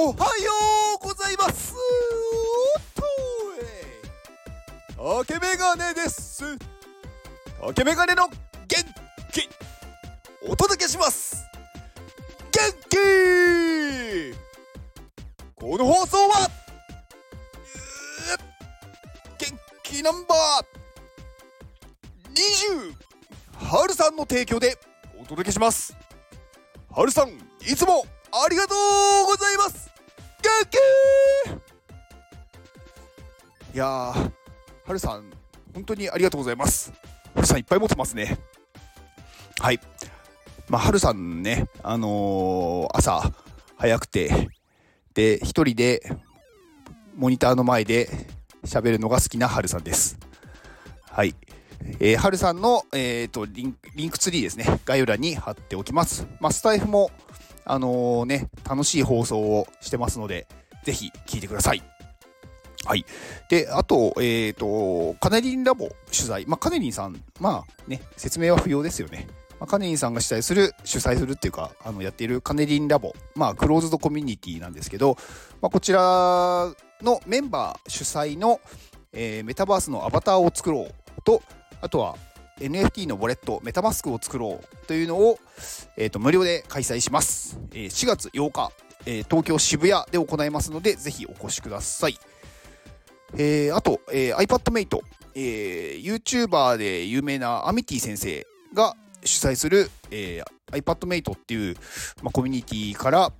おはようございます。とえ竹メガネです。竹メガネの元気。お届けします。元気。この放送は元気ナンバー。20はるさんの提供でお届けします。はるさんいつもありがとうございます。元気いやーはるさん本当にありがとうございます。はるさんいっぱい持ってますね。はい。まあはるさんねあのー、朝早くてで一人でモニターの前で喋るのが好きなはるさんです。はい。えー、はるさんの、えーと、リンリンクツリーですね。概要欄に貼っておきます、まあ、スタイフもあのー、ね、楽しい放送をしてますので、ぜひ聞いてください。はい。で、あと、えっ、ー、と、カネリンラボ取材。まあ、カネリンさん、まあね、説明は不要ですよね。まあ、カネリンさんが主催する、主催するっていうか、あの、やっているカネリンラボ。まあ、クローズドコミュニティなんですけど、まあ、こちらのメンバー主催の、えー、メタバースのアバターを作ろうと、あとは、NFT のウォレット、メタマスクを作ろうというのを、えーと、無料で開催します。えー、4月8日、えー、東京渋谷で行いますので、ぜひお越しください。えー、あと、えー、iPadMate、えー、YouTuber で有名なアミティ先生が主催する、えー、iPadMate っていう、まあ、コミュニティから、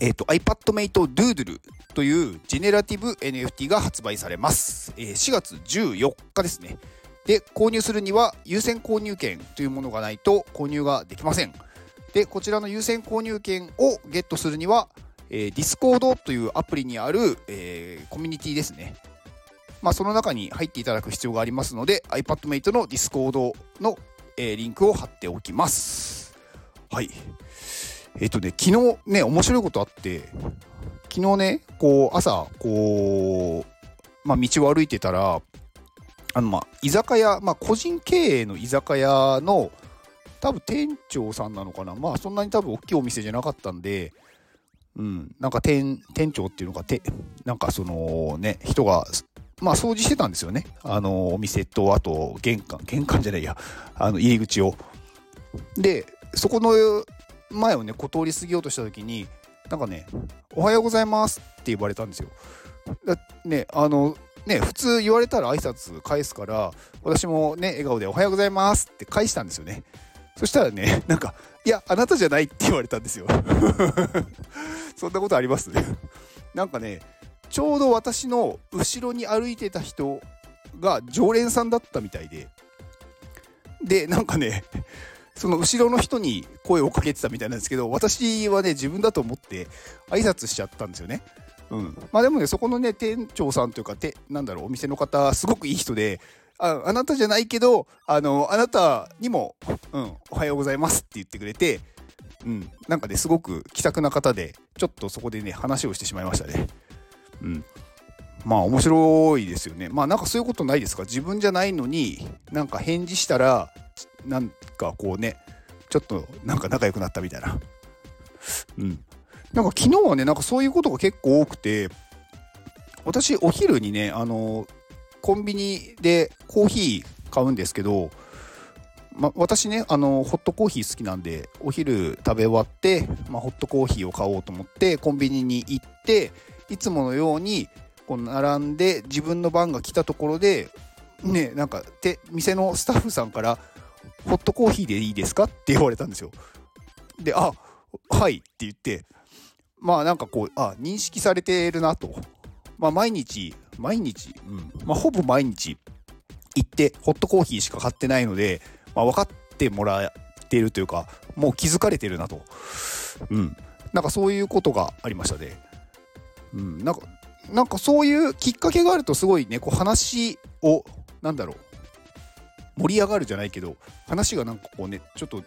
えー、iPadMate Doodle というジェネラティブ NFT が発売されます。えー、4月14日ですね。で、購入するには優先購入権というものがないと購入ができません。で、こちらの優先購入権をゲットするには、えー、Discord というアプリにある、えー、コミュニティですね。まあ、その中に入っていただく必要がありますので、iPadMate の Discord の、えー、リンクを貼っておきます。はい。えっ、ー、とね、昨日ね、面白いことあって、昨日ね、こう、朝、こう、まあ、道を歩いてたら、あのまあ居酒屋、まあ、個人経営の居酒屋の多分店長さんなのかな。まあそんなに多分大きいお店じゃなかったんでうんなんか店店長っていうのがてなんかそのね人がまあ掃除してたんですよね。あのお店とあと玄関玄関じゃないや。あの入り口を。でそこの前をねこう通り過ぎようとした時になんかね「おはようございます」って言われたんですよ。だねあのね、普通言われたら挨拶返すから、私もね、笑顔でおはようございますって返したんですよね。そしたらね、なんか、いや、あなたじゃないって言われたんですよ。そんなことあります？なんかね、ちょうど私の後ろに歩いてた人が常連さんだったみたいで、で、なんかね、その後ろの人に声をかけてたみたいなんですけど、私はね、自分だと思って挨拶しちゃったんですよね。うん、まあでもねそこのね店長さんというかてなんだろうお店の方すごくいい人でああなたじゃないけどあのあなたにも、うん、おはようございますって言ってくれて、うん、なんかねすごく気さくな方でちょっとそこでね話をしてしまいましたね。うん、まあ面白いですよね。まあなんかそういうことないですか？自分じゃないのになんか返事したらなんかこうねちょっとなんか仲良くなったみたいな。うん。なんか昨日はね、なんかそういうことが結構多くて、私、お昼にね、あの、コンビニでコーヒー買うんですけど、ま、私ね、あの、ホットコーヒー好きなんで、お昼食べ終わって、まホットコーヒーを買おうと思って、コンビニに行って、いつものように、こう並んで自分の番が来たところで、ね、なんか、て、店のスタッフさんから、ホットコーヒーでいいですか？って言われたんですよ。で、あ、はいって言って、まあなんかこう、あ、認識されているなと。まあ毎日、毎日、うん、まあほぼ毎日行ってホットコーヒーしか買ってないので、まあ分かってもらっているというか、もう気づかれてるなと。うん。なんかそういうことがありましたね。うん。なんか、なんかそういうきっかけがあるとすごいね、こう話を、なんだろう、盛り上がるじゃないけど、話がなんかこうね、ちょっと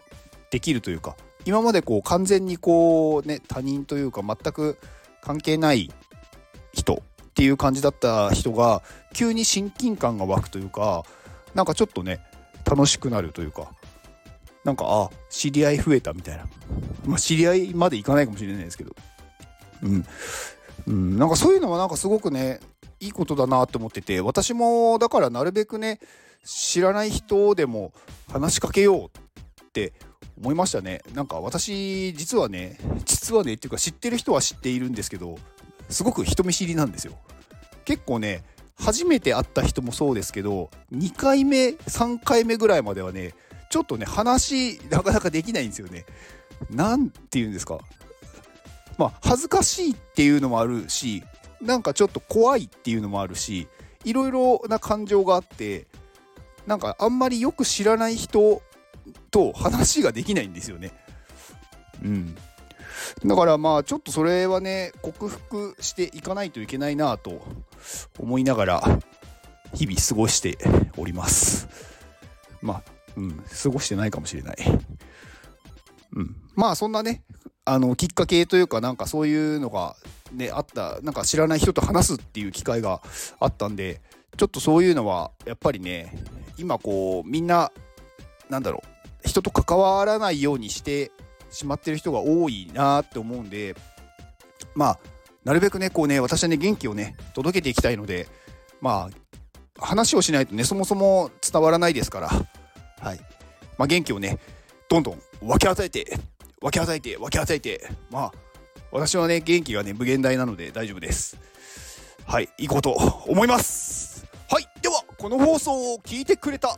できるというか、今までこう完全にこうね他人というか全く関係ない人っていう感じだった人が急に親近感が湧くというかなんかちょっとね楽しくなるというかなんかあ知り合い増えたみたいな、まあ、知り合いまでいかないかもしれないですけど。うん、うん、なんかそういうのはなんかすごくねいいことだなと思ってて私もだからなるべくね知らない人でも話しかけようって思いましたね。なんか私実はね実はねっていうか知ってる人は知っているんですけどすごく人見知りなんですよ。結構ね初めて会った人もそうですけど2回目3回目ぐらいまではねちょっとね話なかなかできないんですよね。何て言うんですか。まあ恥ずかしいっていうのもあるしなんかちょっと怖いっていうのもあるしいろいろな感情があってなんかあんまりよく知らない人と話ができないんですよね。うん。だからまあちょっとそれはね克服していかないといけないなと思いながら日々過ごしております。まあ、うん、過ごしてないかもしれない。うん。まあそんなね、あのきっかけというかなんかそういうのがねあったなんか知らない人と話すっていう機会があったんでちょっとそういうのはやっぱりね今こうみんななんだろう人と関わらないようにしてしまってる人が多いなって思うんでまあなるべくねこうね私はね元気をね届けていきたいのでまあ話をしないとねそもそも伝わらないですからはい。まあ元気をねどんどん分け与えて分け与えて分け与えてまあ私はね元気がね無限大なので大丈夫です。はいいこうと思います。はいではこの放送を聞いてくれた